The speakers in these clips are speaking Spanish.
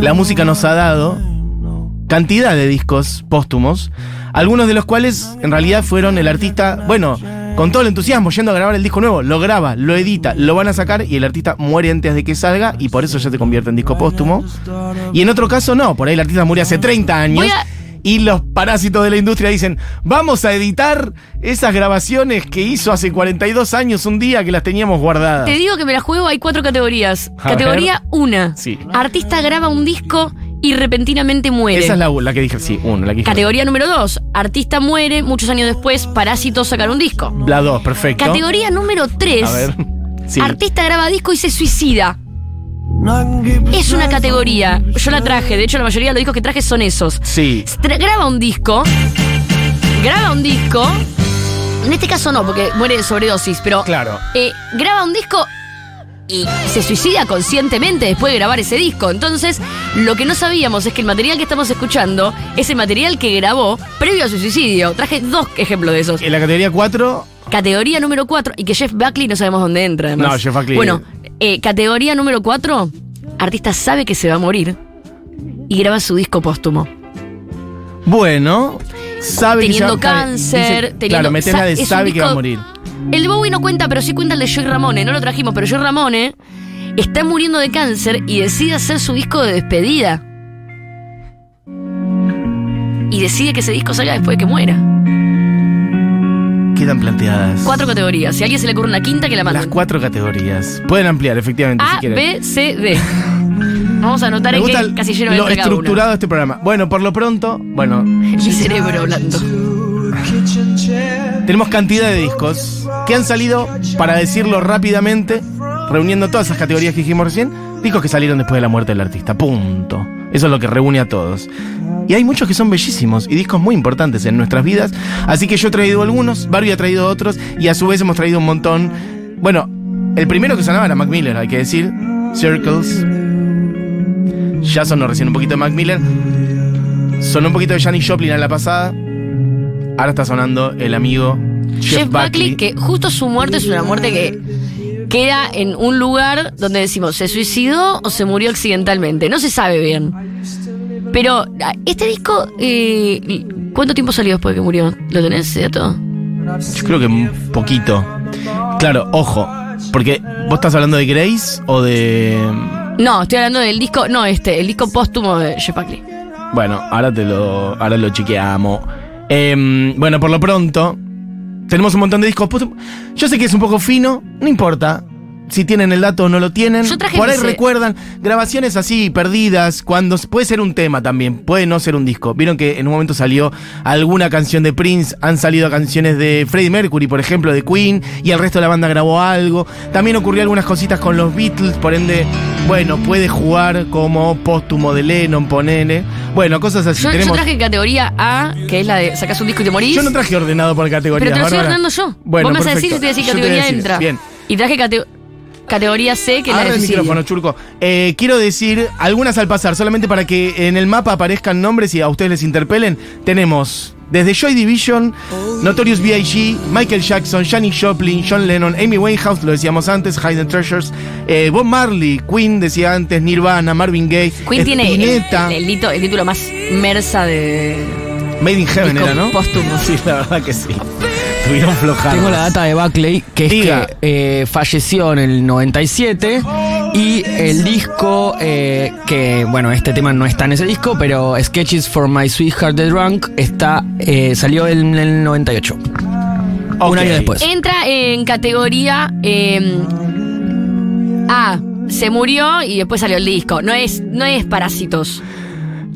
la música nos ha dado cantidad de discos póstumos, algunos de los cuales en realidad fueron el artista, bueno, con todo el entusiasmo yendo a grabar el disco nuevo, lo graba, lo edita, lo van a sacar y el artista muere antes de que salga y por eso ya se convierte en disco póstumo. Y en otro caso no, por ahí el artista murió hace 30 años. Y los parásitos de la industria dicen, vamos a editar esas grabaciones que hizo hace 42 años un día que las teníamos guardadas. Te digo que me la juego, hay cuatro categorías. A Categoría 1. Sí. Artista graba un disco y repentinamente muere. Esa es la, la que dije, sí, uno, la que dije. Categoría número 2. Artista muere, muchos años después, Parásitos sacaron un disco. La 2, perfecto. Categoría número 3. A ver. Sí. Artista graba disco y se suicida. Es una categoría. Yo la traje, de hecho la mayoría de los discos que traje son esos. Sí. Tra- graba un disco. Graba un disco. En este caso no, porque muere de sobredosis, pero Claro. eh, graba un disco y se suicida conscientemente después de grabar ese disco. Entonces, lo que no sabíamos es que el material que estamos escuchando es el material que grabó previo a su suicidio. Traje dos ejemplos de esos. En la categoría 4, Categoría número 4, y que Jeff Buckley no sabemos dónde entra. Además. No, Jeff Buckley- Bueno, eh, categoría número 4, artista sabe que se va a morir y graba su disco póstumo. bueno, sabe Teniendo que cáncer, dice- teniendo- Claro, metes la de sabe que va a morir. El de Bowie no cuenta, pero sí cuenta el de Joey Ramone. No lo trajimos, pero Joey Ramone está muriendo de cáncer y decide hacer su disco de despedida. Y decide que ese disco salga después de que muera. Quedan planteadas Cuatro categorías. Si a alguien se le ocurre una quinta, que la las manden. cuatro categorías. Pueden ampliar, efectivamente, si A, quieren. B, C, D. Vamos a anotar en qué el- casillero lo estructurado de este programa. Bueno, por lo pronto, bueno, Mi cerebro hablando. tenemos cantidad de discos que han salido, para decirlo rápidamente, reuniendo todas esas categorías que dijimos recién, discos que salieron después de la muerte del artista. Punto. Eso es lo que reúne a todos. Y hay muchos que son bellísimos y discos muy importantes en nuestras vidas. Así que yo he traído algunos, Barbie ha traído otros y a su vez hemos traído un montón. Bueno, el primero que sonaba era Mac Miller, hay que decir. Circles. Ya sonó recién un poquito de Mac Miller. Sonó un poquito de Janis Joplin en la pasada. Ahora está sonando el amigo Jeff, Jeff Buckley, que justo su muerte es una muerte que queda en un lugar donde decimos, ¿se suicidó o se murió accidentalmente? No se sabe bien. Pero este disco, eh, ¿cuánto tiempo salió después de que murió? ¿Lo tenés dato? Yo creo que un poquito. Claro, ojo. Porque vos estás hablando de Grace o de. No, estoy hablando del disco, no este, el disco póstumo de Jeff Buckley. Bueno, ahora te lo. Ahora lo chequeamos. Em, bueno, por lo pronto. Tenemos un montón de discos. póstumos. Yo sé que es un poco fino, no importa. Si tienen el dato o no lo tienen. Yo traje Por ahí mis, recuerdan grabaciones así perdidas. Cuando puede ser un tema también, puede no ser un disco. Vieron que en un momento salió alguna canción de Prince, han salido canciones de Freddie Mercury, por ejemplo, de Queen, y el resto de la banda grabó algo. También ocurrió algunas cositas con los Beatles, por ende, bueno, puede jugar como póstumo de Lennon, ponele. Bueno, cosas así. Yo, yo Tenemos- traje categoría A, que es la de sacas un disco y te morís. yo no traje ordenado por categoría. pero te lo estoy ordenando yo. Bueno, Vos me vas a decir si te decís Yo categoría entra. Bien. Y traje cate- categoría C, que es la de el suicidio. micrófono, Churco. Eh, quiero decir algunas al pasar, solamente para que en el mapa aparezcan nombres y a ustedes les interpelen. Tenemos desde Joy Division, Notorious B.I.G., Michael Jackson, Janis Joplin, John Lennon, Amy Winehouse, lo decíamos antes, Hidden Treasures, eh, Bob Marley, Queen, decía antes, Nirvana, Marvin Gaye, Queen tiene el, el título más mersa de. Made in Heaven era, ¿no? póstumo. Sí, la verdad que sí. Tengo la data de Buckley, que es que eh, falleció en el 97 y el disco, eh, que bueno, este tema no está en ese disco, pero Sketches for My Sweetheart the Drunk está, eh, salió en el 98. Ok. Un año después. Entra en categoría eh, A. Se murió y después salió el disco. No es, no es parásitos.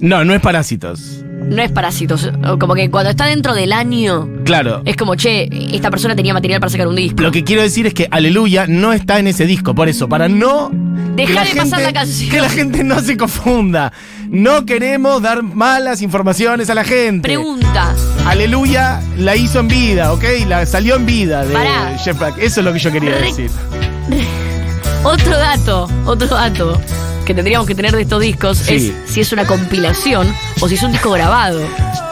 No, no es Parásitos. No es parásitos. Como que cuando está dentro del año, Claro. es como, che, esta persona tenía material para sacar un disco. Lo que quiero decir es que Aleluya no está en ese disco, por eso, para no. Deja que de pasar la canción. Que la gente no se confunda. No queremos dar malas informaciones a la gente. Pregunta. Aleluya la hizo en vida, ¿ok? La salió en vida de Pará. Jeff Beck. Eso es lo que yo quería Re- decir. Otro dato, otro dato que tendríamos que tener de estos discos Sí. es si es una compilación o si es un disco grabado.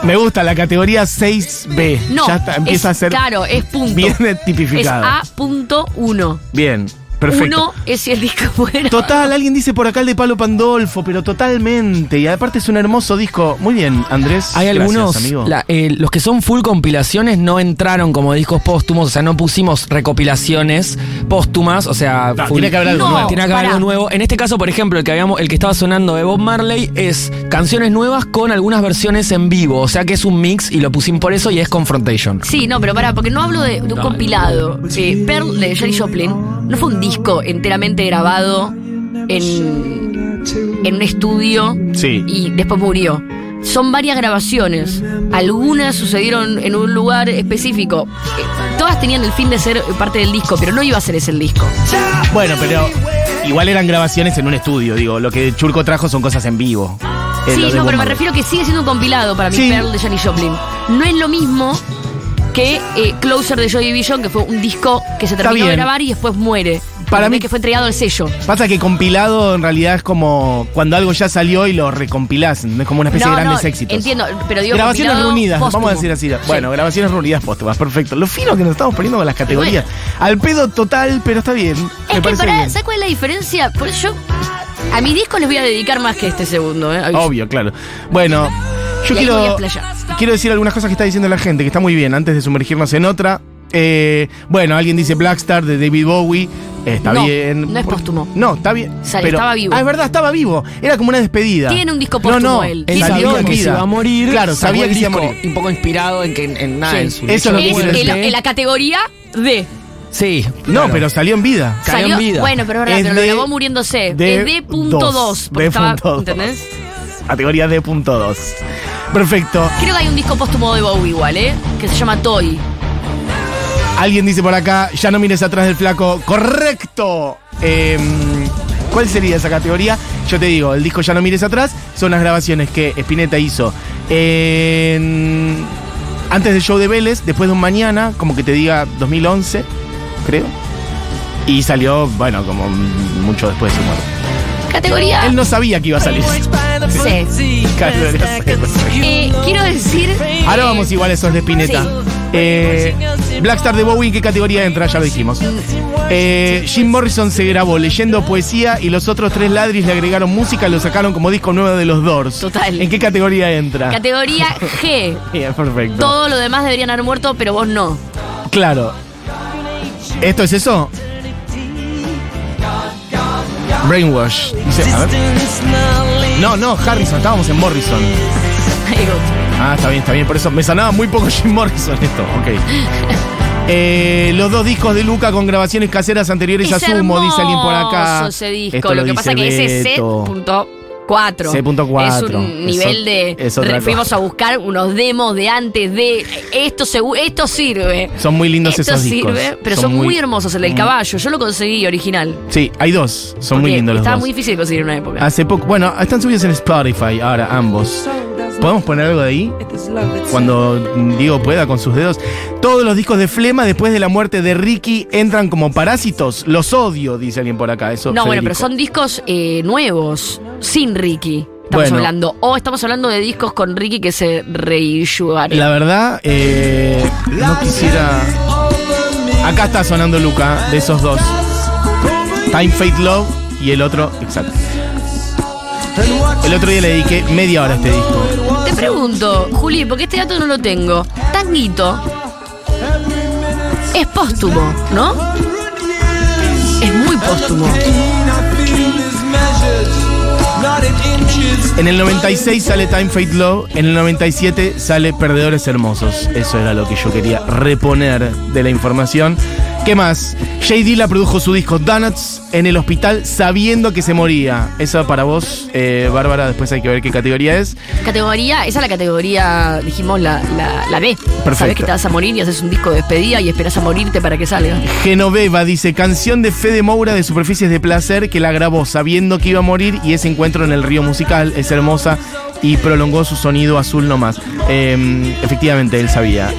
Me gusta la categoría 6B. No, Ya está, empieza es, a ser claro, es punto. bien Es tipificado. A.1. Bien, Perfecto. Uno es si el disco fuera. Total, alguien dice por acá el de Palo Pandolfo, pero totalmente. Y aparte es un hermoso disco. Muy bien, Andrés. Hay Gracias, algunos, amigo. la- eh, los que son full compilaciones no entraron como discos póstumos, o sea, no pusimos recopilaciones póstumas, o sea, No, full- tiene que haber algo No. nuevo. Tiene que haber algo nuevo. En este caso, por ejemplo, el que habíamos, el que estaba sonando de Bob Marley es canciones nuevas con algunas versiones en vivo. O sea que es un mix y lo pusimos por eso y es Confrontation. Sí, no, pero pará, porque no hablo de, de un compilado. Eh, Pearl de Jerry Joplin no fue un disco enteramente grabado en, en un estudio Sí. y después murió. Son varias grabaciones. Algunas sucedieron en un lugar específico. Eh, todas tenían el fin de ser parte del disco, pero no iba a ser ese el disco. Bueno, pero igual eran grabaciones en un estudio. Digo, lo que Churco trajo son cosas en vivo. Es Sí, no, Bob pero me refiero que sigue siendo un compilado para mí, Sí. Pearl de Janis Joplin. No es lo mismo que eh, Closer de Joy Division, que fue un disco que se terminó de grabar y después muere. Para mí- que fue entregado al sello. Pasa que compilado en realidad es como cuando algo ya salió y lo recompilás. Es como una especie no, de grandes no, éxitos. Entiendo, pero digo Grabaciones reunidas, póstumo. vamos a decir así. Bueno, Sí. grabaciones reunidas póstumas, perfecto. Lo fino que nos estamos poniendo con las categorías. Al pedo total, pero está bien. Es me que para. ¿sabes cuál es la diferencia? Por eso yo a mi disco les voy a dedicar más que este segundo, ¿eh? Obvio, claro. Bueno, yo quiero, quiero decir algunas cosas que está diciendo la gente, que está muy bien, antes de sumergirnos en otra. Eh, bueno, alguien dice Blackstar de David Bowie. Eh, está No, bien. no es póstumo. No, está bien. Sale, estaba vivo. Ah, es verdad, estaba vivo. Era como una despedida. Tiene un disco No, póstumo no, él. Él salió sabía que se iba a morir. Claro, sabía que se iba a morir. Un poco inspirado en que en nada, Sí. en su Eso es lo que Es en la, en la categoría de. Sí. No, pero salió en vida. Cayó en Salió, vida. bueno, pero es verdad, Es pero lo grabó muriéndose. de es D.2. dos, porque estaba, D.2. ¿Entendés? Categoría D.2. Perfecto. Creo que hay un disco póstumo de Bowie igual, ¿eh? Que se llama Toy. Alguien dice por acá, ya no mires atrás del flaco. ¡Correcto! Em, ¿Cuál sería esa categoría? Yo te digo, el disco Ya no mires atrás son las grabaciones que Spinetta hizo en- antes del show de Vélez, después de un mañana, como que te diga 2011, creo. Y salió, bueno, como mucho después de su muerte. Categoría. Él no sabía que iba a salir. Sí. Categoría. Eh, quiero decir. Ahora vamos igual a esos de Spinetta. Sí. Eh, Blackstar de Bowie, ¿en qué categoría entra? Ya lo dijimos. Eh, Jim Morrison se grabó leyendo poesía y los otros tres ladris le agregaron música y lo sacaron como disco nuevo de los Doors. Total. ¿En qué categoría entra? Categoría G. Bien, perfecto. Todo lo demás deberían haber muerto, pero vos no. Claro. ¿Esto es eso? Brainwash. Dice, a ver. No, no, Harrison, estábamos en Morrison. Ah, está bien, está bien. Por eso me sonaba muy poco Jim Morrison esto. Ok. Eh, los dos discos de Luca con grabaciones caseras anteriores Es a Sumo, dice alguien por acá. ese disco. Esto lo, que pasa dice que ese es Beto. C.4. C.4. Es un nivel de. fuimos a buscar unos demos de antes de. Esto, segu- esto sirve. Son muy lindos Esto esos discos. sirve, pero son, muy, hermosos. El del caballo, yo lo conseguí original. Sí, hay dos. Son muy lindos los Estaba dos. muy difícil conseguir en una época. Hace poco, bueno, están subidos en Spotify ahora, ambos. ¿Podemos poner algo de ahí? Cuando Diego pueda con sus dedos. Todos los discos de Flema después de la muerte de Ricky entran como parásitos. Los odio, dice alguien por acá. Eso, no, bueno, pero son discos eh, nuevos, sin Ricky. Estamos Bueno. hablando. O estamos hablando de discos con Ricky que se reissuaron. La verdad, eh, no quisiera. Acá está sonando Luca, de esos dos. Time, Fate, Love y el otro, exacto. El otro día le dediqué media hora a este disco. Te pregunto, Juli, porque este dato no lo tengo. Tanguito es póstumo, ¿no? Es muy póstumo. En el 96 sale Time, Fate, Love. En el 97 sale Perdedores Hermosos. Eso era lo que yo quería reponer de la información. ¿Qué más? Jay Dilla produjo su disco Donuts en el hospital sabiendo que se moría. Eso para vos, eh, Bárbara, después hay que ver qué categoría es. Categoría, esa es la categoría, dijimos, la, la, la D. Sabés que te vas a morir y haces un disco de despedida y esperás a morirte para que salga. Genoveva dice, canción de Fede Moura de Superficies de Placer que la grabó sabiendo que iba a morir y ese encuentro en el río musical es hermosa y prolongó su sonido azul nomás. Eh, efectivamente, él sabía.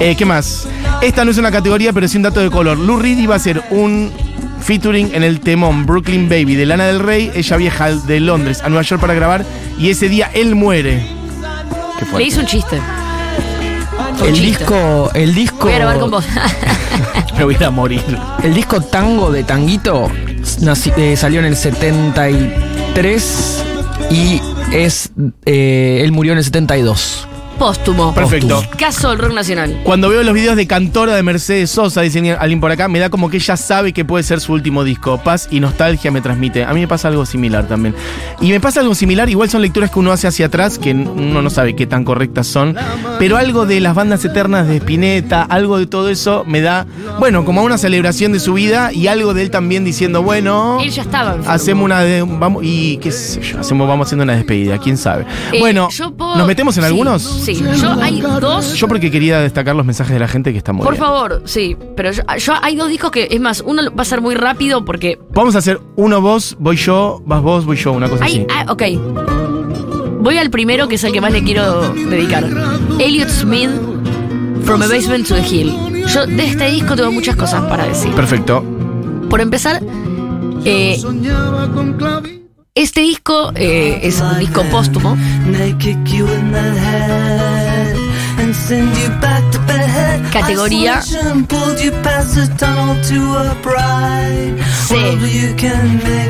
Eh, ¿Qué más? Esta no es una categoría, pero sí un dato de color. Lou Reed iba a hacer un featuring en el temón Brooklyn Baby de Lana del Rey. Ella viaja de Londres a Nueva York para grabar y ese día él muere. Qué Le hizo un chiste. El chiste. disco, el disco, Voy a grabar con vos. Me voy a ir a morir. el disco Tango de Tanguito eh, salió en el 73 y es, eh, él murió en el 72. Póstumo. Perfecto. Caso del rock nacional. Cuando veo los videos de Cantora de Mercedes Sosa, dice alguien por acá, me da como que ella sabe que puede ser su último disco. Paz y nostalgia me transmite. A mí me pasa algo similar también. Y me pasa algo similar, igual son lecturas que uno hace hacia atrás, que uno no sabe qué tan correctas son. Pero algo de las bandas eternas de Spinetta, algo de todo eso, me da, bueno, como una celebración de su vida y algo de él también diciendo, bueno. Él ya estaba. enfermo. Hacemos una de, vamos y qué sé yo, hacemos vamos haciendo una despedida, quién sabe. Eh, bueno, puedo- ¿nos metemos en sí, algunos? Sí, yo hay dos. Yo porque quería destacar los mensajes de la gente que está muy Por bien. favor, sí. Pero yo, yo- hay dos discos que, es más, uno va a ser muy rápido porque. Vamos a hacer uno vos, voy yo, vas vos, voy yo, una cosa Hay, así. ah, ok. Voy al primero que es el que más le quiero dedicar. Elliot Smith, From a Basement to the Hill. Yo de este disco tengo muchas cosas para decir. Perfecto. Por empezar, eh, este disco eh, es un disco póstumo. Categoría C.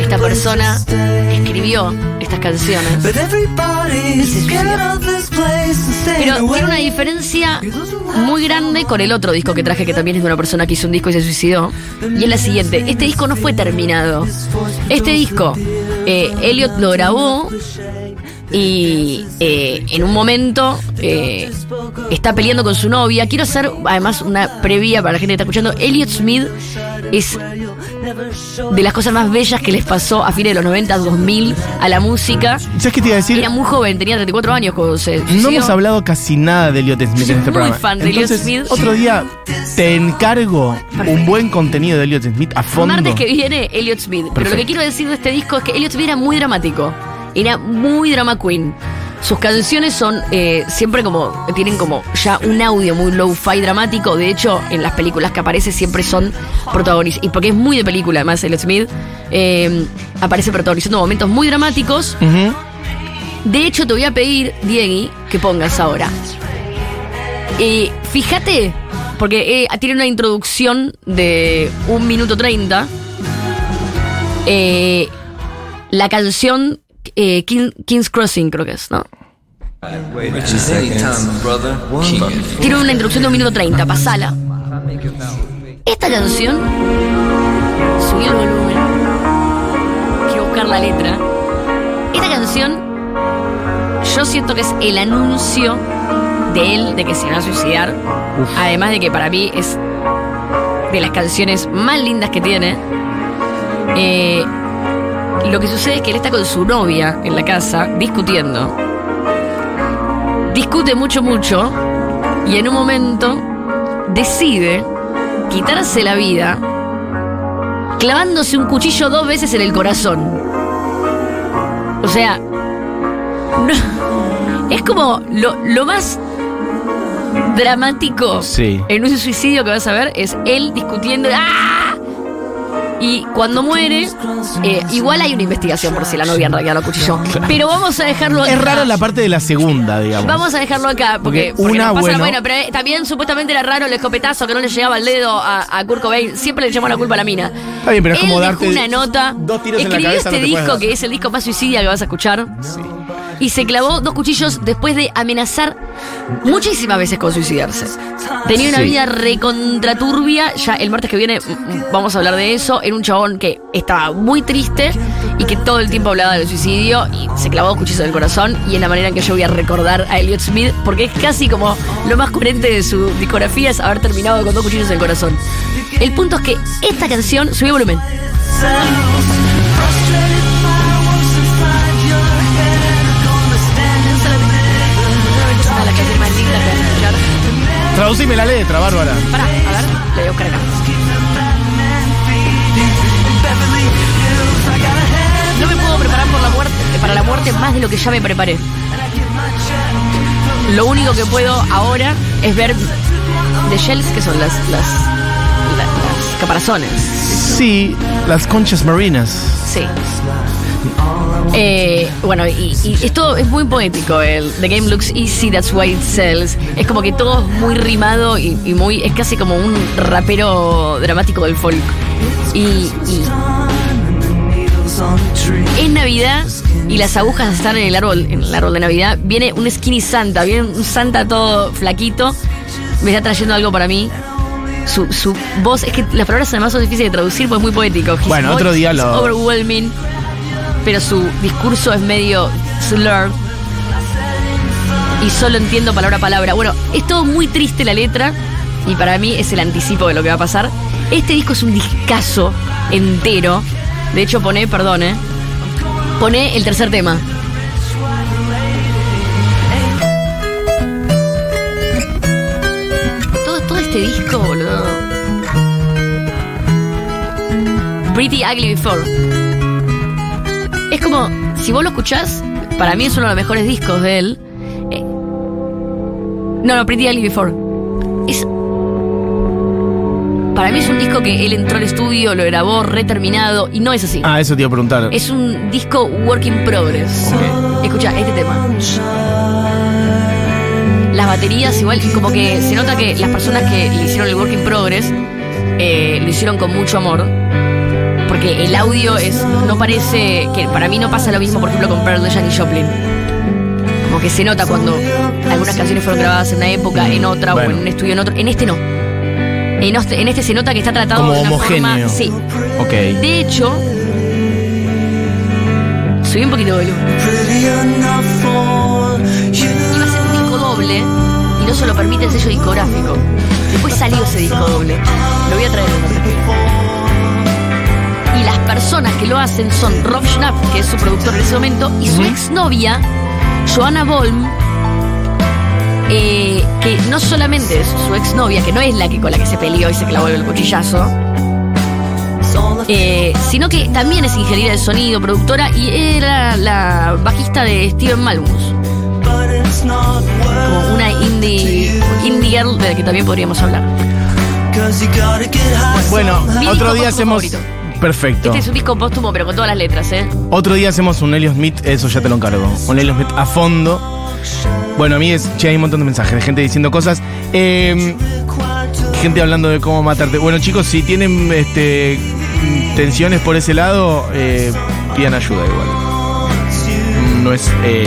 Esta persona escribió estas canciones. Pero tiene una diferencia muy grande con el otro disco que traje, que también es de una persona que hizo un disco y se suicidó. Y es la siguiente: este disco no fue terminado. Este disco, eh, Elliot lo grabó y eh, en un momento eh, está peleando con su novia. Quiero hacer además una previa para la gente que está escuchando. Elliot Smith es de las cosas más bellas que les pasó a fines de los 90, 2000 a la música. ¿Sabes qué te iba a decir? Era muy joven, tenía 34 años cuando se No hemos hablado casi nada de Elliot Smith Soy en este muy programa. fan de Elliot Smith. otro día te encargo un buen contenido de Elliot Smith a fondo. Martes que viene, Elliot Smith. Pero lo Perfecto. que quiero decir de este disco es que Elliot Smith era muy dramático. Era muy drama queen. Sus canciones son eh, siempre como. tienen como ya un audio muy low-fi dramático. De hecho, en las películas que aparece siempre son protagonistas. Y porque es muy de película, además, Elliot Smith. eh, aparece protagonizando momentos muy dramáticos. De hecho, te voy a pedir, Diegui, que pongas ahora. Eh, fíjate, porque eh, tiene una introducción de un minuto treinta. Eh, la canción eh, King- King's Crossing, creo que es, ¿no? Tiene una introducción de un minuto treinta, pasala. Esta canción. Subí el volumen. Quiero buscar la letra. Esta canción. Yo siento que es el anuncio de él de que se va a suicidar. Además de que para mí es de las canciones más lindas que tiene. Eh, lo que sucede es que él está con su novia en la casa discutiendo. Discute mucho, mucho. Y en un momento decide quitarse la vida clavándose un cuchillo dos veces en el corazón. O sea, no- es como lo, lo más dramático Sí. en un suicidio que vas a ver es él discutiendo. ¡Ah! Y cuando muere, eh, igual hay una investigación por si la novia en realidad lo cuchilló. Pero vamos a dejarlo acá. Es rara la parte de la segunda, digamos. Vamos a dejarlo acá, porque, Porque porque una, pasa- bueno- pero eh, también supuestamente era raro el escopetazo que no le llegaba el dedo a, a Kurt Cobain. Siempre le echamos la culpa a la mina. Está bien, pero es Él como darte una nota. dos tiros en la escribió cabeza, este no disco que es el disco más suicidia que vas a escuchar. Y se clavó dos cuchillos después de amenazar muchísimas veces con suicidarse. Tenía una Sí. vida recontraturbia. Ya el martes que viene mm, vamos a hablar de eso. Era un chabón que estaba muy triste y que todo el tiempo hablaba del suicidio y se clavó dos cuchillos en el corazón. Y es la manera en que yo voy a recordar a Elliot Smith porque es casi como lo más coherente de su discografía es haber terminado con dos cuchillos en el corazón. El punto es que esta canción, subí el volumen. Traducime la letra, Bárbara. Pará, a ver, le voy a buscar acá. No me puedo preparar por la muerte, para la muerte más de lo que ya me preparé. Lo único que puedo ahora es ver The Shells, que son las, las, la- las caparazones. Sí, las conchas marinas. Sí. Eh, bueno, y, y esto es muy poético. El The game looks easy, that's why it sells. Es como que todo es muy rimado y, y muy. Es casi como un rapero dramático del folk. Y, y es Navidad y las agujas están en el árbol, en el árbol de Navidad. Viene un skinny Santa, viene un Santa todo flaquito. Me está trayendo algo para mí. Su, su voz, es que las palabras además son difíciles de traducir, pues es muy poético. His Bueno, otro día lo- Overwhelming, pero su discurso es medio slurred. Y solo entiendo palabra a palabra. Bueno, es todo muy triste la letra. Y para mí es el anticipo de lo que va a pasar. Este disco es un discazo entero. De hecho, pone, perdón, ¿eh? Pone el tercer tema. Todo, todo este disco, boludo. Pretty Ugly Before. Es como, si vos lo escuchás, para mí es uno de los mejores discos de él. Eh, no, no, Pretty Ugly Before. Es. Para mí es un disco que él entró al estudio, lo grabó reterminado y no es así. Ah, eso te iba a preguntar. Es un disco work in progress. Escucha, este tema. Las baterías igual, como que se nota que las personas que le hicieron el work in progress eh, lo hicieron con mucho amor. Porque el audio es no parece, que para mí no pasa lo mismo, por ejemplo, con Pearl Jam y Joplin. Como que se nota cuando algunas canciones fueron grabadas en una época, en otra, Bueno. o en un estudio en otro. En este no. En este, en este se nota que está tratado Como de una homogéneo. forma. Sí. Ok. De hecho, subí un poquito de volumen. Iba a ser un disco doble y no se lo permite el sello discográfico. Después salió ese disco doble. Lo voy a traer. Y las personas que lo hacen son Rob Schnapp, que es su productor en ese momento, y su exnovia, Joanna Bolm, eh, que no solamente es su exnovia, que no es la que con la que se peleó y se clavó el cuchillazo, eh, sino que también es ingeniera de sonido, productora y era la bajista de Steven Malmus. Como una indie, indie girl de la que también podríamos hablar. Bueno, otro día hacemos. favorito. Perfecto. Este es un disco póstumo, pero con todas las letras, ¿eh? Otro día hacemos un Elliot Smith, eso ya te lo encargo. Un Elliot Smith a fondo. Bueno, a mí es, che, hay un montón de mensajes de gente diciendo cosas. Eh, gente hablando de cómo matarte. Bueno, chicos, si tienen este, tensiones por ese lado, eh, pidan ayuda igual. No es. eh,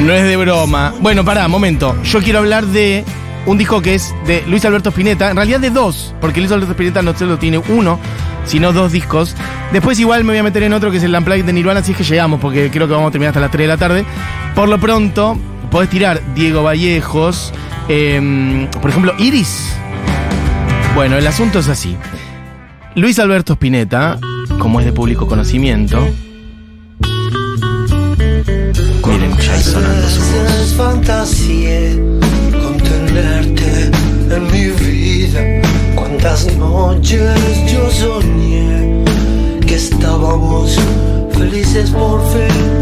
no es de broma. Bueno, pará, momento. Yo quiero hablar de un disco que es de Luis Alberto Spinetta. En realidad de dos, porque Luis Alberto Spinetta no solo tiene uno, sino dos discos. Después igual me voy a meter en otro que es el Unplugged de Nirvana, si es que llegamos, porque creo que vamos a terminar hasta las 3 de la tarde. Por lo pronto, podés tirar Diego Vallejos, eh, por ejemplo, Iris. Bueno, el asunto es así. Luis Alberto Spinetta, como es de público conocimiento, miren, ya sonando su voz.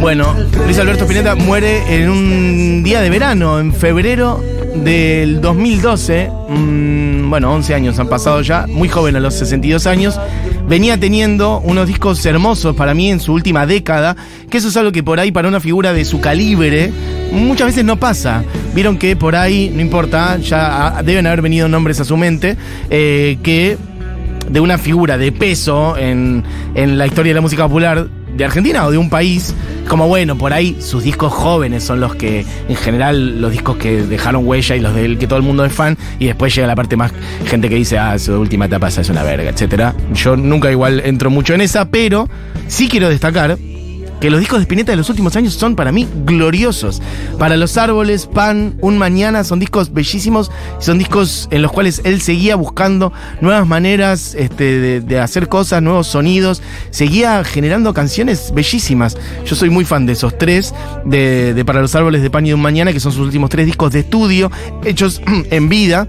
Bueno, Luis Alberto Spinetta muere en un día de verano, en febrero del 2012. Mm, bueno, 11 años han pasado ya, muy joven a los 62 años. Venía teniendo unos discos hermosos para mí en su última década, que eso es algo que por ahí para una figura de su calibre muchas veces no pasa. Vieron que por ahí, no importa, ya deben haber venido nombres a su mente, eh, que de una figura de peso en, en la historia de la música popular de Argentina o de un país, como bueno, por ahí sus discos jóvenes son los que, en general, los discos que dejaron huella y los del que todo el mundo es fan, y después llega la parte más gente que dice, ah, su última etapa es una verga, etcétera. Yo nunca igual entro mucho en esa, pero sí quiero destacar que los discos de Spinetta de los últimos años son para mí gloriosos. Para los árboles, Pan, Un Mañana, son discos bellísimos, son discos en los cuales él seguía buscando nuevas maneras este, de, de hacer cosas, nuevos sonidos, seguía generando canciones bellísimas. Yo soy muy fan de esos tres, de, de Para los árboles de Pan y Un Mañana, que son sus últimos tres discos de estudio, hechos en vida.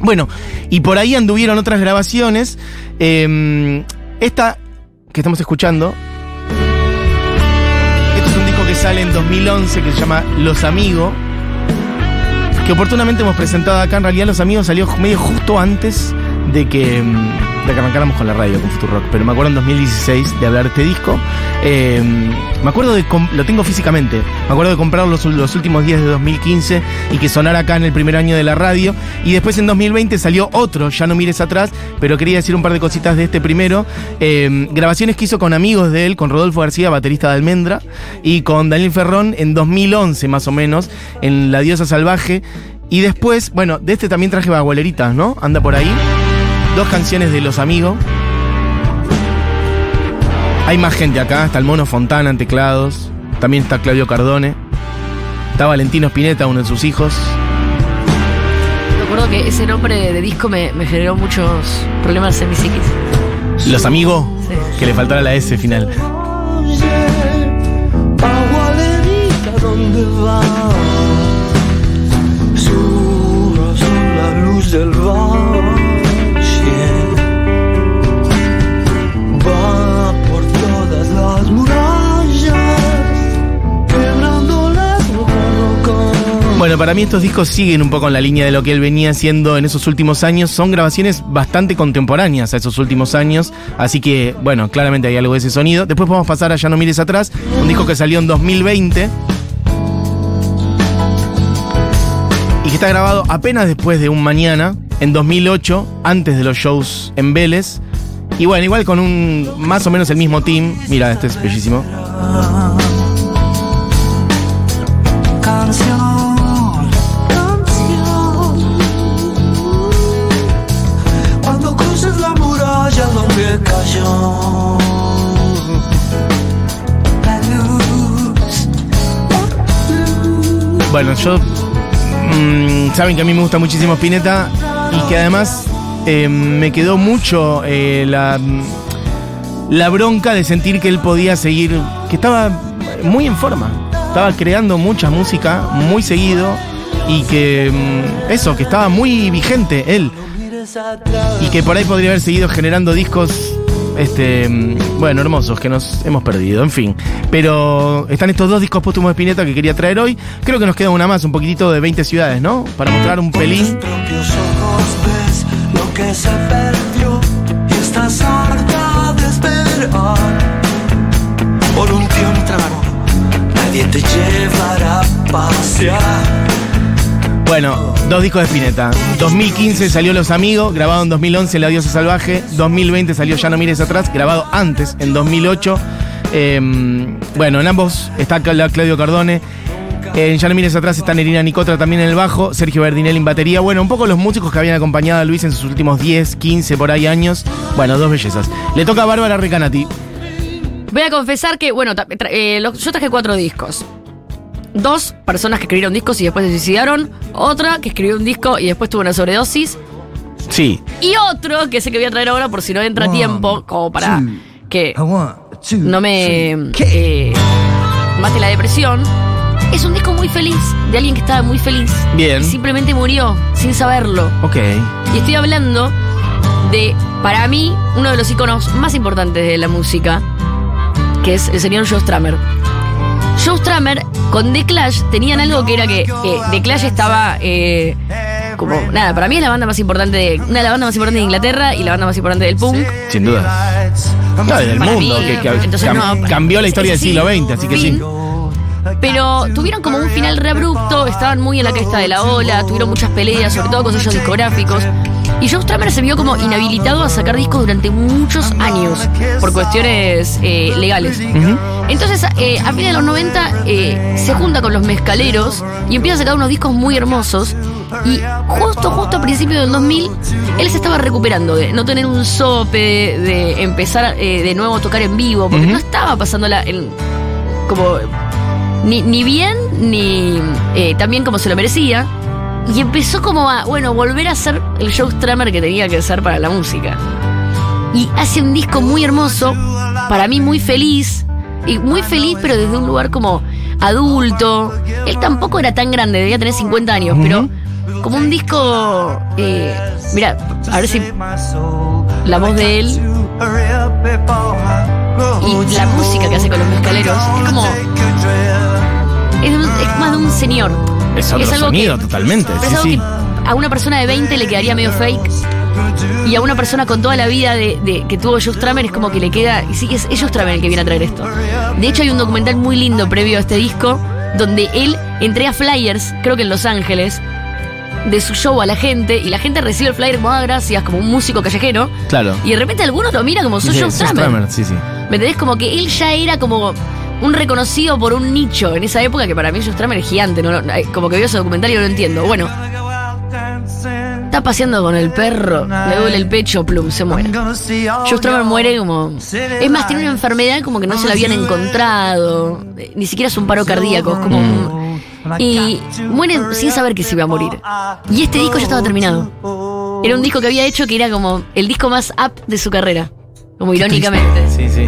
Bueno, y por ahí anduvieron otras grabaciones. Eh, esta que estamos escuchando en 2011 que se llama Los Amigos. Que oportunamente hemos presentado acá. En realidad, Los Amigos salió medio justo antes de que. De que arrancáramos con la radio, con Futurock, pero me acuerdo en 2016 de hablar de este disco. Eh, me acuerdo de. Lo tengo físicamente. Me acuerdo de comprarlo los, últimos días de 2015 y que sonara acá en el primer año de la radio. Y después en 2020 salió otro, ya no mires atrás, pero quería decir un par de cositas de este primero. Eh, grabaciones que hizo con amigos de él, con Rodolfo García, baterista de Almendra, y con Daniel Ferrón en 2011 más o menos, en La Diosa Salvaje. Y después, bueno, de este también traje Bagualeritas, ¿no? Anda por ahí. Dos canciones de Los Amigos. Hay más gente acá, está el Mono Fontana en teclados, también está Claudio Cardone, está Valentino Spinetta, uno de sus hijos. Recuerdo que ese nombre de disco me, me generó muchos problemas en mi psiquis. Los Amigos, Sí. que le faltara la S final. Del valle. Bueno, para mí estos discos siguen un poco en la línea de lo que él venía haciendo en esos últimos años. Son grabaciones bastante contemporáneas a esos últimos años. Así que, bueno, claramente hay algo de ese sonido. Después podemos pasar a Ya no mires atrás, un disco que salió en 2020. Y que está grabado apenas después de un mañana, en 2008, antes de los shows en Vélez. Y bueno, igual con un más o menos el mismo team. Mira, este es bellísimo. Bueno, yo. mm, saben que a mí me gusta muchísimo Spinetta y que además eh, me quedó mucho eh, la, la bronca de sentir que él podía seguir. que estaba muy en forma. Estaba creando mucha música muy seguido y que. mm, eso, que estaba muy vigente él. Y que por ahí podría haber seguido generando discos, este, mm, bueno, hermosos, que nos hemos perdido, en fin. Pero están estos dos discos póstumos de Spinetta que quería traer hoy. Creo que nos queda una más, un poquitito de 20 ciudades, ¿no? Para mostrar un Tus pelín. propios ojos ves lo que se perdió y estás harta de esperar. Por un tiempo nadie te llevará a pasear. Bueno, dos discos de Spinetta. 2015 salió Los Amigos, grabado en 2011 La Diosa Salvaje. 2020 salió Ya no mires atrás, grabado antes, en 2008. Eh, bueno, en ambos está Cla- Claudio Cardone. En Ya no mires atrás está Nerina Nicotra también en el bajo, Sergio Verdinelli en batería. Bueno, un poco los músicos que habían acompañado a Luis en sus últimos 10, 15 por ahí años. Bueno, dos bellezas. Le toca a Bárbara Recanati. Voy a confesar que, bueno, eh, yo traje cuatro discos. Dos personas que escribieron discos y después se suicidaron. Otra que escribió un disco y después tuvo una sobredosis. Sí, Y otro que sé que voy a traer ahora por si no entra tiempo, como para que two, no me eh, mate la depresión. Es un disco muy feliz, de alguien que estaba muy feliz. Bien. Y simplemente murió, sin saberlo. ok. Y estoy hablando de, para mí, uno de los iconos más importantes de la música, que es el señor Joe Strummer. Joe Strummer con The Clash tenían algo que era que eh, The Clash estaba eh, como nada, para mí es la banda más importante de una de las bandas más importantes de Inglaterra y la banda más importante del punk. Sin duda. No, del Para mundo, mí, que, que entonces cam- no, cambió la historia del sí, siglo XX, así que sí. Pero tuvieron como un final re abrupto, estaban muy en la cresta de la ola, tuvieron muchas peleas, sobre todo con sellos discográficos. Y Joe Strummer se vio como inhabilitado a sacar discos durante muchos años por cuestiones eh, legales. Entonces, eh, a fines de los 90 eh, se junta con los mezcaleros y empieza a sacar unos discos muy hermosos. Y justo, justo a principios del 2000, él se estaba recuperando de no tener un sope, de empezar de nuevo a tocar en vivo, porque no estaba pasándola en, como ni, ni bien ni tan bien como se lo merecía. Y empezó como a, bueno, volver a ser el Joe Strummer que tenía que ser para la música. Y hace un disco muy hermoso, para mí muy feliz, y muy feliz pero desde un lugar como adulto. Él tampoco era tan grande, debía tener 50 años, pero como un disco... Eh, mira, a ver si la voz de él y la música que hace con los mezcaleros es como... Es más de un señor. Es otro algo sonido que- totalmente, es sí, algo sí. que a una persona de 20 le quedaría medio fake. Y a una persona con toda la vida de, de- que tuvo Joe Stramer es como que le queda. Y sí, es, es Joe Stramer el que viene a traer esto. De hecho, hay un documental muy lindo previo a este disco donde él entrega flyers, creo que en Los Ángeles, de su show a la gente y la gente recibe el flyer como ah, gracias, como un músico callejero. Claro. Y de repente algunos lo miran como soy Sí, Stramer. Stramer, sí, sí. ¿Me entendés? Como que él ya era como un reconocido por un nicho en esa época que para mí Joe Stramer es gigante. ¿no? No, Como que veo ese documental y no lo entiendo. Bueno, está paseando con el perro, le duele el pecho, plum, se muere. Joe Stramer muere como. Es más, tiene una enfermedad como que no se la habían encontrado. eh, Ni siquiera es un paro cardíaco, es como un- Y muere sin saber que se iba a morir. Y este disco ya estaba terminado. Era un disco que había hecho que era como el disco más up de su carrera. Como irónicamente. Sí, sí.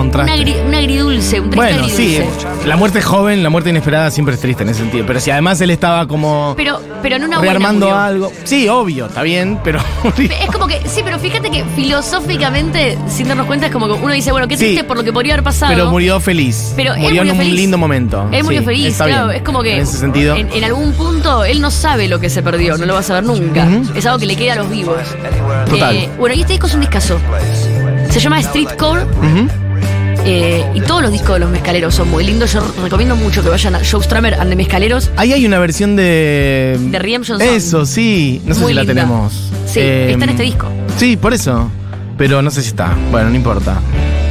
Un, contraste. agri- un agridulce, un triste Bueno, sí, agridulce. la muerte joven, la muerte inesperada siempre es triste en ese sentido. Pero si además él estaba como Pero, pero en una rearmando algo. Sí, obvio, está bien, pero. Es como que, sí, pero fíjate que filosóficamente, sin darnos cuenta, es como que uno dice, bueno, qué Sí. triste por lo que podría haber pasado. pero murió feliz. Pero él murió en un feliz. lindo momento. Él murió Sí, feliz, claro. bien. Es como que En ese sentido. En, en algún punto él no sabe lo que se perdió, no lo va a saber nunca. Es algo que le queda a los vivos. Total. Eh, bueno, y este disco es un discazo. Se llama Street Core. Ujú. Eh, y todos los discos de los mezcaleros son muy lindos. Yo recomiendo mucho que vayan a Joe Stramer and the Mezcaleros. Ahí hay una versión de. De Song. Eso, sí. No sé Muy si la tenemos. Sí, Eh, está en este disco. Sí, por eso. Pero no sé si está. Bueno, no importa.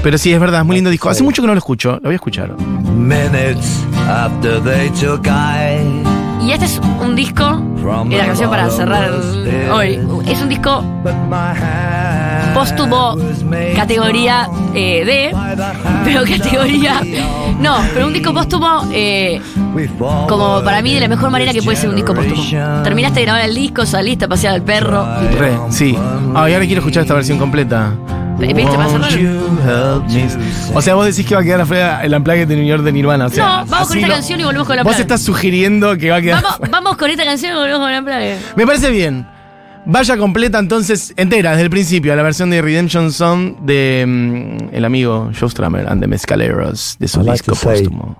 Pero sí, es verdad, es muy lindo disco. Hace mucho que no lo escucho. Lo voy a escuchar. Minutes after they took I Y este es un disco. Y la canción para cerrar hoy. Es un disco but my hand póstumo, categoría eh, D, pero categoría. No, pero un disco póstumo eh, como para mí de la mejor manera que puede ser un disco póstumo. Terminaste de grabar el disco, saliste a pasear al perro. Re, sí. Ah, y ahora quiero escuchar esta versión completa. O sea, vos decís que va a quedar afuera el Unplugged de New York de Nirvana. O sea, No, vamos con esta no- canción y volvemos con la Vos estás sugiriendo que va a quedar. Vamos, vamos con esta canción y volvemos con la playa. Me parece bien. Vaya completa entonces, entera, desde el principio, a la versión de Redemption Song de mm, el amigo Joe Stramer and the Mescaleros, de su I disco say- póstumo.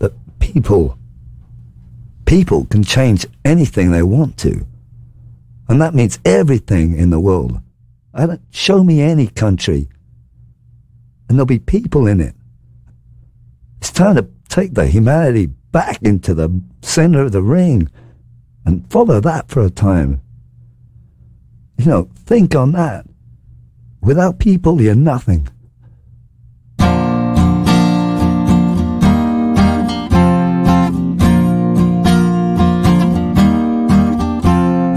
that people people can change anything they want to and that means everything in the world. I don't, show me any country and there'll be people in it. It's time to take the humanity back into the center of the ring and follow that for a time you know think on that without people you're nothing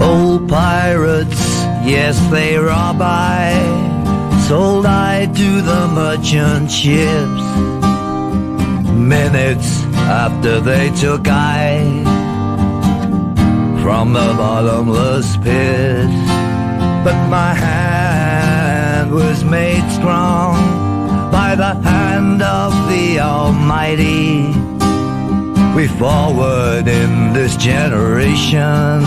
Old pirates, yes, they rob I. Sold I to the merchant ships. Minutes after they took I from the bottomless pit. But my hand was made strong by the hand of the Almighty. We forward in this generation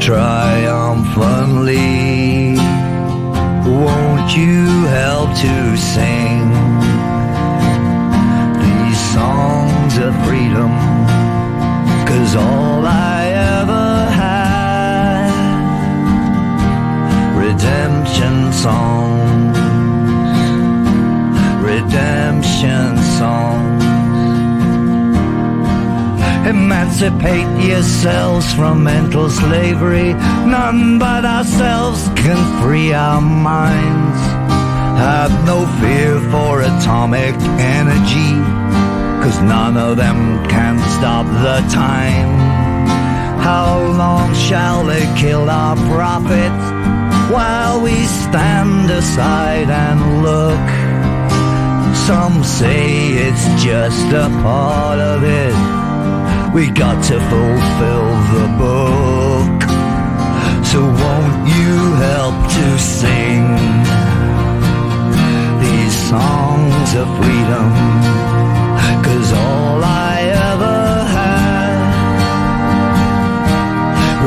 triumphantly. Won't you help to sing these songs of freedom? Cause all redemption songs, redemption songs. Emancipate yourselves from mental slavery. None but ourselves can free our minds. Have no fear for atomic energy, cause none of them can stop the time. How long shall they kill our prophets while we stand aside and look? Some say it's just a part of it. We got to fulfill the book. So won't you help to sing these songs of freedom? Cause all I ever had,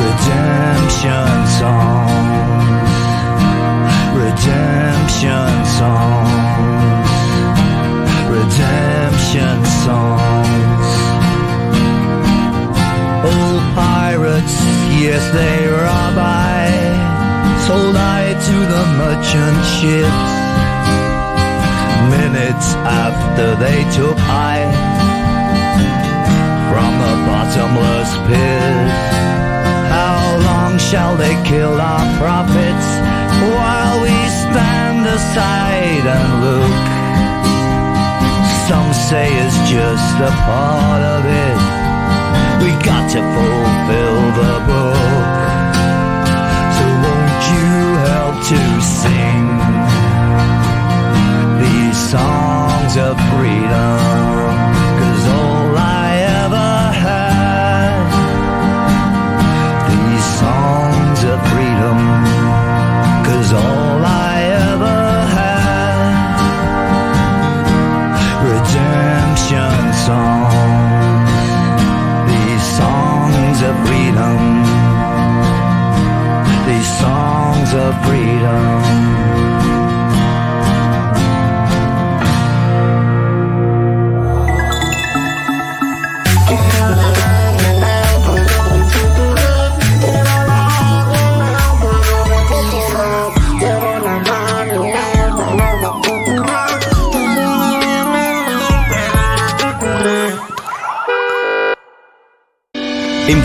redemption songs, redemption songs, redemption songs. Old pirates, yes, they rob I, sold I to the merchant ships. Minutes after they took I from the bottomless pit. How long shall they kill our prophets while we stand aside and look? Some say it's just a part of it. We got to fulfill the book. So won't you help to sing these songs of freedom?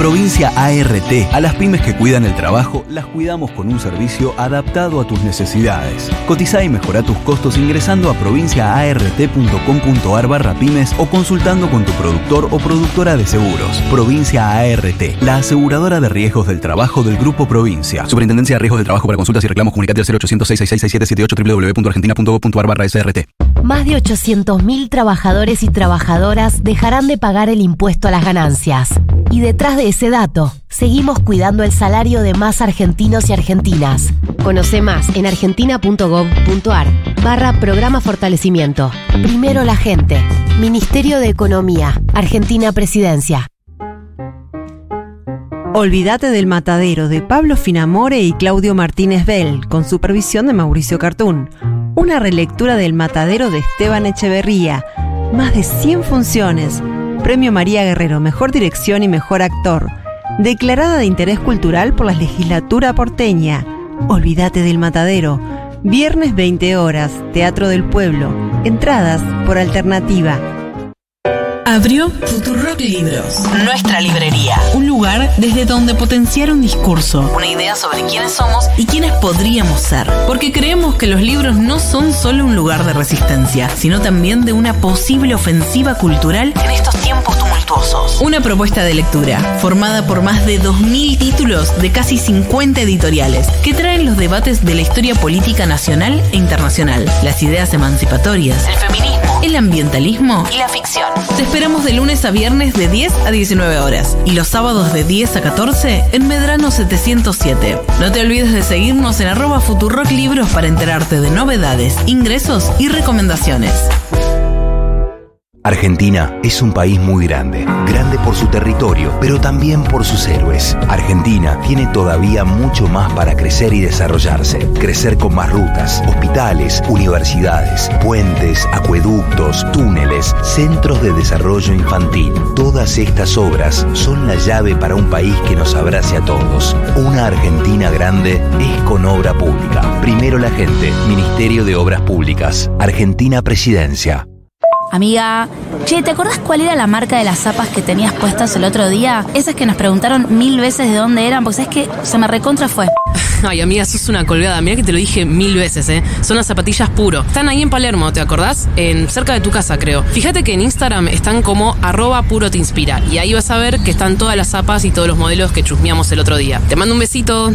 Provincia ART, a las pymes que cuidan el trabajo, las cuidamos con un servicio adaptado a tus necesidades. Cotiza y mejora tus costos ingresando a provinciaart.com.ar barra pymes o consultando con tu productor o productora de seguros. Provincia ART, la aseguradora de riesgos del trabajo del Grupo Provincia. Superintendencia de Riesgos del Trabajo para consultas y reclamos comunicate al 0800 666 www.argentina.gov.ar barra SRT. Más de 800.000 trabajadores y trabajadoras dejarán de pagar el impuesto a las ganancias. Y detrás de ese dato, seguimos cuidando el salario de más argentinos y argentinas. Conoce más en argentina.gov.ar barra programa fortalecimiento. Primero la gente. Ministerio de Economía. Argentina Presidencia. Olvídate del matadero de Pablo Finamore y Claudio Martínez Bell, con supervisión de Mauricio Cartún. Una relectura del matadero de Esteban Echeverría. Más de 100 funciones. Premio María Guerrero, Mejor Dirección y Mejor Actor. Declarada de interés cultural por la legislatura porteña. Olvídate del matadero. Viernes 20 horas, Teatro del Pueblo. Entradas por alternativa. Abrió Futurock Libros, nuestra librería. Un lugar desde donde potenciar un discurso, una idea sobre quiénes somos y quiénes podríamos ser. Porque creemos que los libros no son solo un lugar de resistencia, sino también de una posible ofensiva cultural en estos tiempos tumultuosos. Una propuesta de lectura, formada por más de 2.000 títulos de casi 50 editoriales, que traen los debates de la historia política nacional e internacional, las ideas emancipatorias, el feminismo, el ambientalismo y la ficción. Te esperamos de lunes a viernes de 10 a 19 horas y los sábados de 10 a 14 en Medrano 707. No te olvides de seguirnos en arroba Futurock Libros para enterarte de novedades, ingresos y recomendaciones. Argentina es un país muy grande, grande por su territorio, pero también por sus héroes. Argentina tiene todavía mucho más para crecer y desarrollarse. Crecer con más rutas, hospitales, universidades, puentes, acueductos, túneles, centros de desarrollo infantil. Todas estas obras son la llave para un país que nos abrace a todos. Una Argentina grande es con obra pública. Primero la gente, Ministerio de Obras Públicas, Argentina Presidencia. Amiga, che, ¿te acordás cuál era la marca de las zapas que tenías puestas el otro día? Esas que nos preguntaron mil veces de dónde eran, porque es que se me recontra fue. Ay, amiga, sos una colgada. Mira que te lo dije mil veces, ¿eh? Son las zapatillas puro. Están ahí en Palermo, ¿te acordás? En, cerca de tu casa, creo. Fíjate que en Instagram están como arroba puro te inspira. Y ahí vas a ver que están todas las zapas y todos los modelos que chusmeamos el otro día. Te mando un besito.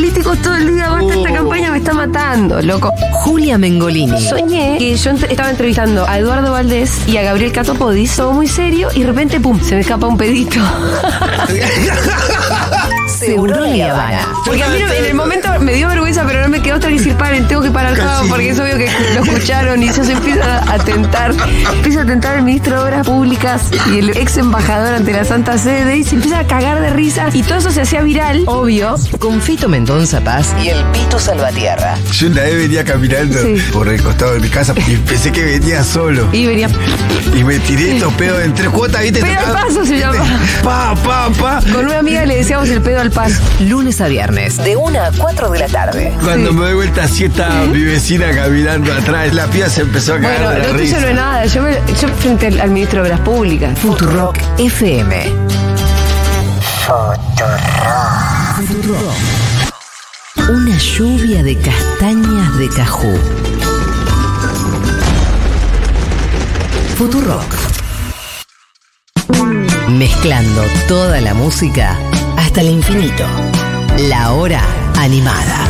Políticos todo el día. Basta, esta campaña me está matando, loco. Julia Mengolini. Soñé que yo ent- estaba entrevistando a Eduardo Valdés y a Gabriel Catopodis, todo muy serio, y de repente, pum, se me escapa un pedito. Seguro la Habana. Porque a mí en el momento me dio vergüenza, pero no me quedó otra que decir, paren, tengo que parar todo, porque es obvio que lo escucharon y ya se empieza a tentar. Empieza a tentar el ministro de Obras Públicas y el ex embajador ante la Santa Sede y se empieza a cagar de risa. Y todo eso se hacía viral, obvio. Con Fito Mendoza Paz y el Pito Salvatierra. Yo una vez venía caminando Sí. por el costado de mi casa y pensé que venía solo. Y venía. Y me tiré estos pedos en tres cuotas, ¿viste? Pedo al Tocaba- paso se llama. Pa, pa, pa. Con una amiga le decíamos el pedo al disculpas. Lunes a viernes, de 1 a 4 de la tarde. Cuando me doy vuelta así está mi vecina caminando atrás. La piba se empezó a caer Bueno, de la tuyo risa. no es nada. Yo, me- yo frente al, al ministro de Obras Públicas. Futurock FM. Una lluvia de castañas de cajú. Futurock. Mezclando toda la música hasta el infinito. La hora animada.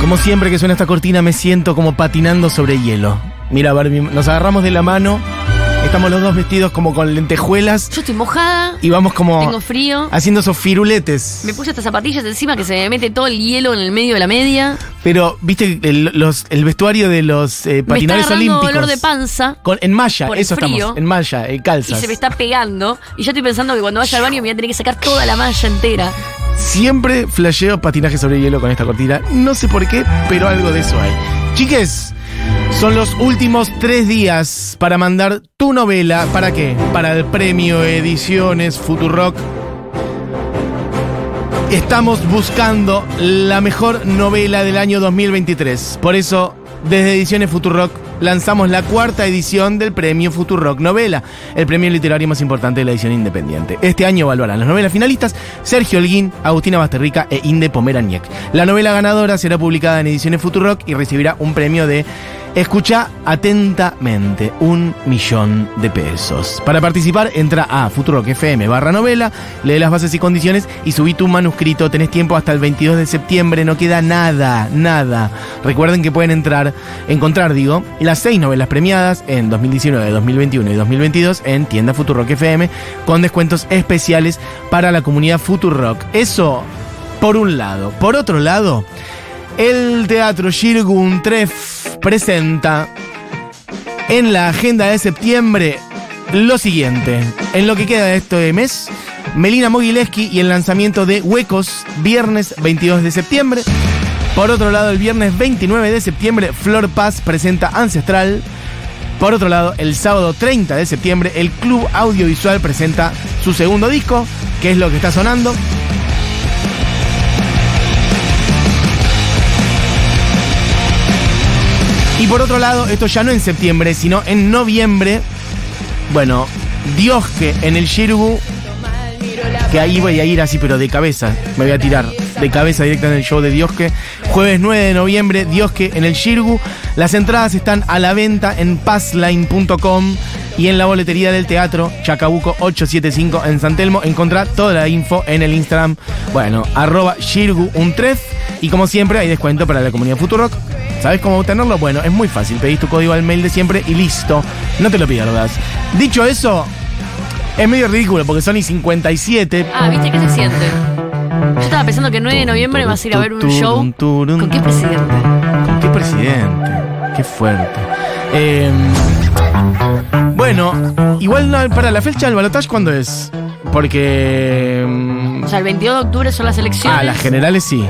Como siempre que suena esta cortina me siento como patinando sobre hielo. Mira, Barbie, nos agarramos de la mano, estamos los dos vestidos como con lentejuelas Yo estoy mojada, y vamos como tengo frío. haciendo esos firuletes. Me puse estas zapatillas encima que se me mete todo el hielo en el medio de la media. Pero, viste, el, los- el vestuario de los eh, Me está patinadores olímpicos. dolor de panza. Con- en malla, por el eso frío. estamos. En malla, en Y calzas. se me está pegando. Y yo estoy pensando que cuando vaya al baño me voy a tener que sacar toda la malla entera. Siempre flasheo patinaje sobre hielo con esta cortina. No sé por qué, pero algo de eso hay. Chiques, son los últimos tres días para mandar tu novela. ¿Para qué? Para el premio Ediciones Futurock. Estamos buscando la mejor novela del año 2023. Por eso, desde Ediciones Futurock lanzamos la cuarta edición del premio Futurock Novela, el premio literario más importante de la edición independiente. Este año evaluarán las novelas finalistas Sergio Holguín, Agustina Basterrica e Inde Pomeraniec. La novela ganadora será publicada en Ediciones Futurock y recibirá un premio de Escucha atentamente, un millón de pesos. Para participar, entra a Futurock FM barra novela, lee las bases y condiciones y subí tu manuscrito. Tenés tiempo hasta el 22 de septiembre, no queda nada, nada. Recuerden que pueden entrar, encontrar, digo, las seis novelas premiadas en 2019, 2021 y 2022 en tienda Futurock FM con descuentos especiales para la comunidad Futurock. Eso, por un lado. Por otro lado, el Teatro Tref presenta en la agenda de septiembre lo siguiente. En lo que queda de este mes, Melina Mogileski y el lanzamiento de Huecos, viernes 22 de septiembre. Por otro lado, el viernes 29 de septiembre, Flor Paz presenta Ancestral. Por otro lado, el sábado 30 de septiembre, el Club Audiovisual presenta su segundo disco, que es lo que está sonando. Y por otro lado, esto ya no en septiembre, sino en noviembre. Bueno, Dios que en el Shirgu, que ahí voy a ir así, pero de cabeza, me voy a tirar de cabeza directa en el show de Diosque. Jueves 9 de noviembre, Diosque en el Shirgu. Las entradas están a la venta en passline.com y en la boletería del teatro Chacabuco 875 en San Telmo. Encontrá toda la info en el Instagram, bueno, arroba Shirgu Untref. Y como siempre, hay descuento para la comunidad Futurock. ¿Sabes cómo obtenerlo? Bueno, es muy fácil. Pedís tu código al mail de siempre y listo. No te lo pierdas. Dicho eso, es medio ridículo porque son y 57. Ah, ¿viste qué se siente? Yo estaba pensando que el 9 de noviembre vas a ir a ver un show. ¿Con qué presidente? ¿Con qué presidente? Qué fuerte. Eh, bueno, igual no, para la fecha del balotaje, ¿cuándo es? Porque. O sea, el 22 de octubre son las elecciones. Ah, las generales sí.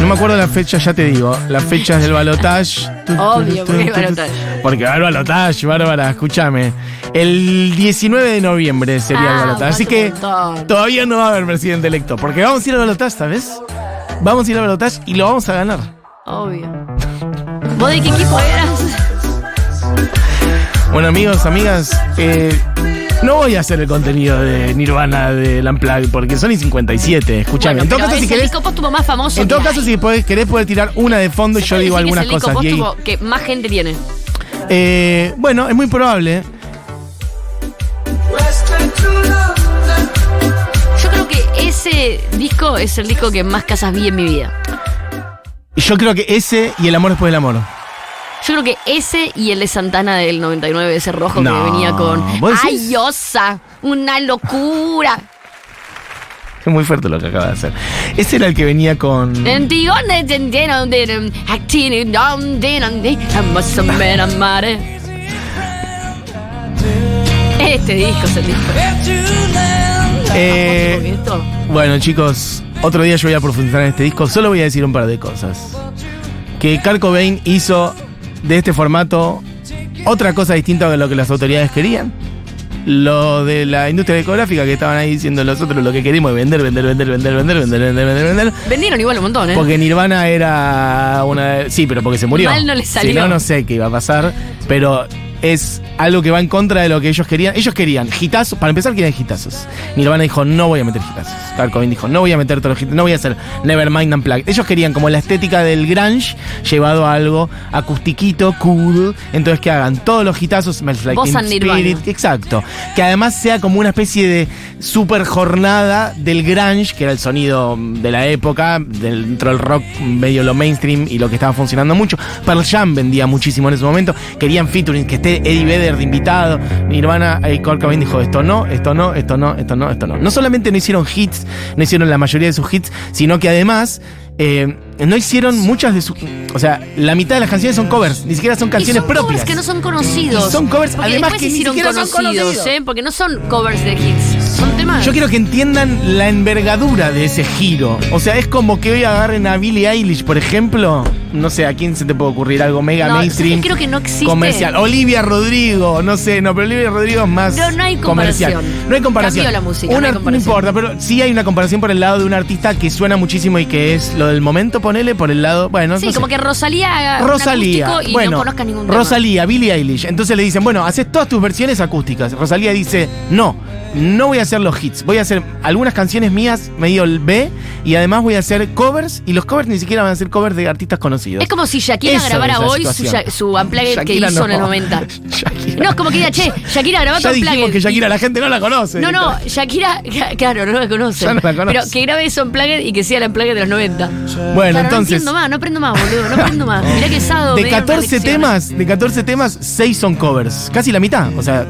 No me acuerdo la fecha, ya te digo. Las fechas del balotage. Obvio, porque hay balotaje. Porque va el balotage, Bárbara, escúchame. El 19 de noviembre sería el Ah, balotage. Así que todavía no va a haber presidente electo. Porque vamos a ir al balotage, ¿sabes? Vamos a ir al balotage y lo vamos a ganar. Obvio. ¿Vos de qué equipo eras? Bueno, amigos, amigas, eh, no voy a hacer el contenido de Nirvana de Unplugged porque son y 57. Escúchame. Bueno, en todo caso, es si el querés. más famoso En todo caso, hay. si podés- querés poder tirar una de fondo y yo digo algunas es el disco cosas. Que más gente tiene. Eh, bueno, es muy probable. Yo creo que ese disco es el disco que más casas vi en mi vida. Y Yo creo que ese y el amor después del amor. Yo creo que ese y el de Santana del 99, ese rojo No, que venía con. ¡Ay, osa! ¡Una locura! Es muy fuerte lo que acaba de hacer. Ese era el que venía con. Este disco es el disco. Eh, Bueno, chicos, otro día yo voy a profundizar en este disco. Solo voy a decir un par de cosas. Que Kurt Cobain hizo de este formato otra cosa distinta de lo que las autoridades querían. Lo de la industria discográfica que estaban ahí diciendo nosotros lo que queremos es vender, vender, vender, vender, vender, vender, vender, vender, vender. Vendieron igual un montón, ¿eh? Porque Nirvana era una. Sí, pero porque se murió. Mal no le salió. Si no, no sé qué iba a pasar. Pero es algo que va en contra de lo que ellos querían. Ellos querían hitazos. Para empezar, querían hitazos. Nirvana dijo: No voy a meter hitazos. Kurt Cobain dijo: No voy a meter todos los hitazos. No voy a hacer Nevermind Unplugged. Ellos querían como la estética del grunge llevado a algo acustiquito, cool. Entonces, que hagan todos los hitazos. Smells Like Teen. Spirit, Exacto. Que además sea como una especie de super jornada del grunge, que era el sonido de la época, dentro del rock medio lo mainstream y lo que estaba funcionando mucho. Pearl Jam vendía muchísimo en ese momento. Querían featuring, que esté Eddie Vedder de invitado. Nirvana y Kurt Cobain dijo esto no, esto no, esto no, esto no, esto no. No solamente no hicieron hits, no hicieron la mayoría de sus hits, sino que además... eh, no hicieron muchas de sus. O sea, la mitad de las canciones son covers, ni siquiera son Y canciones son propias. covers que no son conocidos. Y son covers, Porque además, que ni hicieron son conocidos, conocidos. ¿eh? Porque no son covers de hits. Son temas. Yo quiero que entiendan la envergadura de ese giro. O sea, es como que hoy agarren a Billie Eilish, por ejemplo. No sé, ¿a quién se te puede ocurrir algo mega No, mainstream? creo que no existe. Comercial. Olivia Rodrigo, no sé, no, pero Olivia Rodrigo es más No, no hay comercial. No hay comparación. Cambió la música, Un no hay importa, pero sí hay una comparación por el lado de un artista que suena muchísimo y que es lo del momento, ponele, por el lado. Bueno, Sí, no sé. como que Rosalía haga Rosalía, y bueno, no conozca ningún tema. Rosalía, Billie Eilish. Entonces le dicen, bueno, haces todas tus versiones acústicas. Rosalía dice, no, no voy a hacer los hits. Voy a hacer algunas canciones mías medio el B y además voy a hacer covers y los covers ni siquiera van a ser covers de artistas conocidos. Es como si Shakira grabara hoy su, situación. su unplugged que hizo en el no. 90. No, es como que diga, che, Shakira grabó Ya dijimos que Shakira la gente no la conoce. No, no, Shakira, claro, no la conoce. No la conoce. Pero que grabe su unplugged y que sea la unplugged de los 90. Bueno, Claro, entonces- No aprendo más, no aprendo más, boludo, no aprendo más. Mirá que Sado. De me dio una 14 lección. temas, de 14 temas, 6 son covers. Casi la mitad. O sea,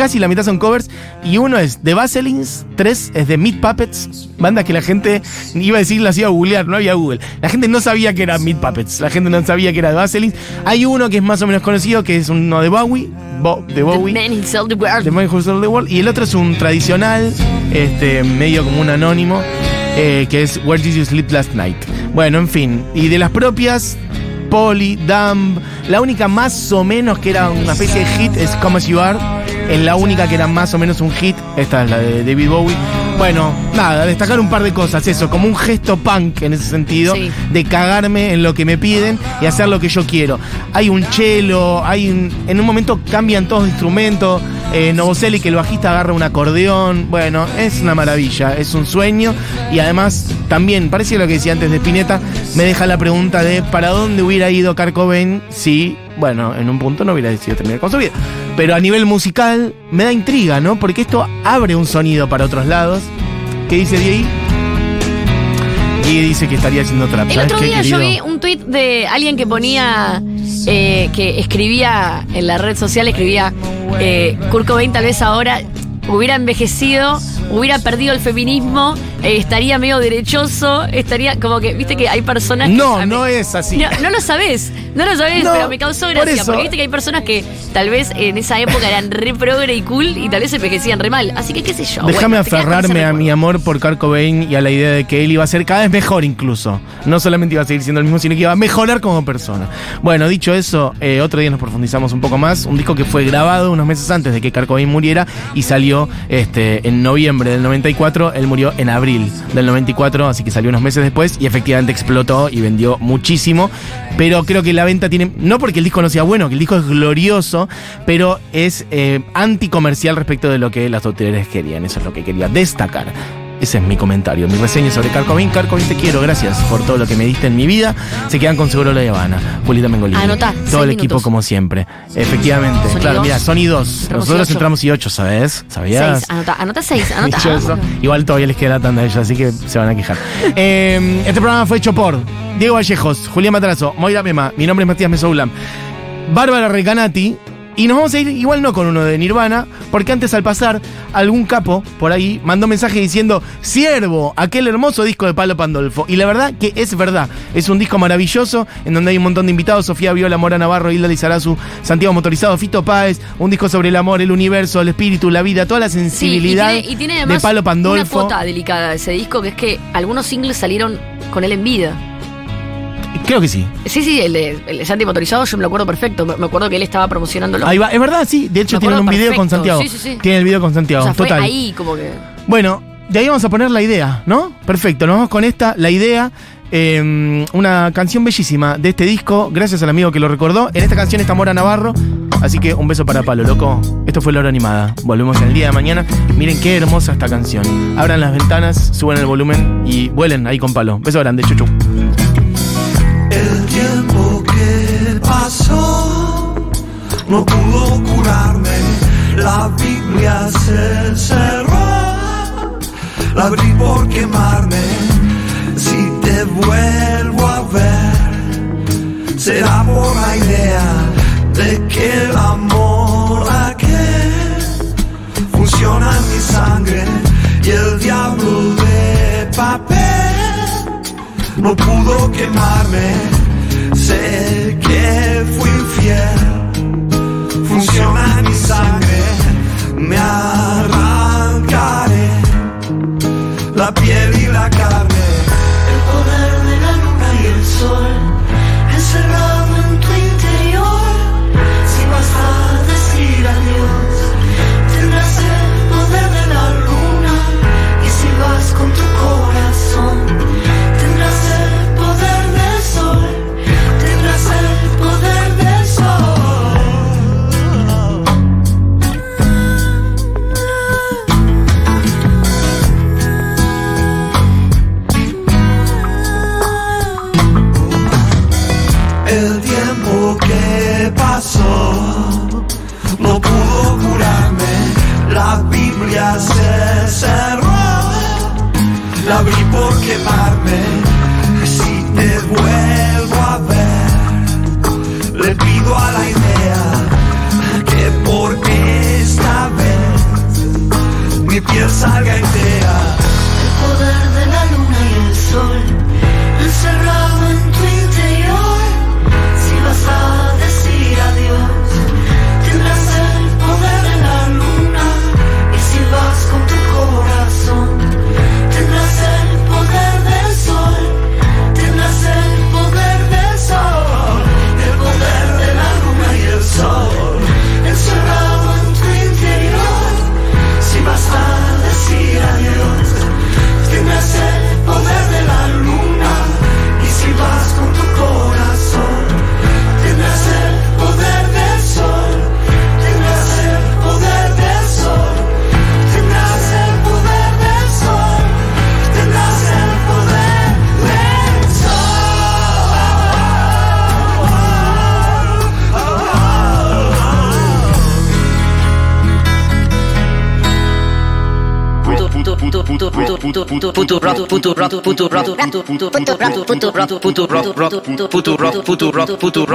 casi la mitad son covers. Y uno es de Vaselines, 3 es de Meat Puppets. Banda que la gente iba a decir, las iba a googlear, no había Google. La gente no sabía que era Meat Puppets. La gente no sabía que era de Vaselines. Hay uno que es más o menos conocido, que es uno de Bowie. Bo- de The Bowie. Man Who Sold the World. The Man Who Sold the World. Y el otro es un tradicional, este, medio como un anónimo, eh, que es Where Did You Sleep Last Night. Bueno, en fin. Y de las propias, Polly, Dumb. La única más o menos que era una especie de hit es Come As You Are. Es la única que era más o menos un hit. Esta es la de David Bowie. Bueno, nada, destacar un par de cosas. Eso, como un gesto punk en ese sentido. Sí. De cagarme en lo que me piden y hacer lo que yo quiero. Hay un cello, hay un, en un momento cambian todos los instrumentos. Eh, Novoselic, el bajista, agarra un acordeón. Bueno, es una maravilla, es un sueño. Y además, también, parece lo que decía antes de Spinetta, me deja la pregunta de ¿para dónde hubiera ido Kurt Cobain si, bueno, en un punto no hubiera decidido terminar con su vida? Pero a nivel musical, me da intriga, ¿no? Porque esto abre un sonido para otros lados. ¿Qué dice Diego? Diego dice que estaría haciendo trap. El ¿Sabes otro qué, día yo vi un tweet de alguien que ponía, eh, que escribía en la red social, escribía, eh, Kurt Cobain tal vez ahora hubiera envejecido, hubiera perdido el feminismo, estaría medio derechoso, estaría como que, viste que hay personas que... No, no es así. No, no lo sabés, no lo sabés, No, pero me causó gracia, porque viste que hay personas que tal vez en esa época eran re progre y cool y tal vez envejecían re mal. Así que qué sé yo. Déjame bueno, aferrarme a mi amor por Kurt Cobain y a la idea de que él iba a ser cada vez mejor incluso. No solamente iba a seguir siendo el mismo, sino que iba a mejorar como persona. Bueno, dicho eso, eh, otro día nos profundizamos un poco más. Un disco que fue grabado unos meses antes de que Kurt Cobain muriera y salió este, en noviembre del 94. Él murió en abril del 94, así que salió unos meses después y efectivamente explotó y vendió muchísimo. Pero creo que la venta tiene, no porque el disco no sea bueno, que el disco es glorioso, pero es eh, anticomercial respecto de lo que las autoridades querían. Eso es lo que quería destacar. Ese es mi comentario, mi reseña sobre Carcovin. Carcovin, te quiero, gracias por todo lo que me diste en mi vida. Se quedan con Seguro La Habana. Julieta Mengolini. Anotá, Todo el equipo como siempre. Efectivamente. Sony claro, mira, Sony 2. Entramos y Nosotros entramos y 8, ¿sabes? ¿Sabías? Seis, anota, anota seis, anota. Dicho ah, eso, bueno. igual todavía les queda tanda a ellos, así que se van a quejar. Eh, este programa fue hecho por Diego Vallejos, Julián Matrazo, Moira Mema, mi nombre es Matías Mesoulam, Bárbara Recanati Y nos vamos a ir igual no con uno de Nirvana, porque antes al pasar, algún capo por ahí mandó mensaje diciendo, siervo, aquel hermoso disco de Palo Pandolfo. Y la verdad que es verdad, es un disco maravilloso, en donde hay un montón de invitados, Sofía Viola, Mora Navarro, Hilda Lizarazu, Santiago Motorizado, Fito Páez, un disco sobre el amor, el universo, el espíritu, la vida, toda la Sí, y sensibilidad tiene, y tiene de Palo una Pandolfo. cuota delicada de ese disco, que es que algunos singles salieron con él en vida. Creo que sí. Sí, sí, el de, el de Santi Motorizado yo me lo acuerdo perfecto. Me me acuerdo que él estaba promocionándolo. Ahí va, es verdad, sí. De hecho, Me tienen un acuerdo video con perfecto. Santiago. Sí, sí, sí. Tienen el video con Santiago, O sea, fue total. ahí como que... Bueno, de ahí vamos a poner la idea, ¿no? Perfecto, nos vamos con esta, la idea. eh, una canción bellísima de este disco, gracias al amigo que lo recordó. En esta canción está Mora Navarro, así que un beso para Palo, loco. Esto fue La Hora Animada. Volvemos en el día de mañana. Miren qué hermosa esta canción. Abran las ventanas, suban el volumen y vuelen ahí con Palo. Beso grande, chuchu. El tiempo que pasó no pudo curarme. La Biblia se cerró. La abrí por quemarme. Si te vuelvo a ver, será por la idea de que el amor aquel funciona en mi sangre y el diablo de papel no pudo quemarme. Sé que fui infiel, funciona mi sangre. Me arrancaré la piel y la carne. El poder de la luna y el sol por puto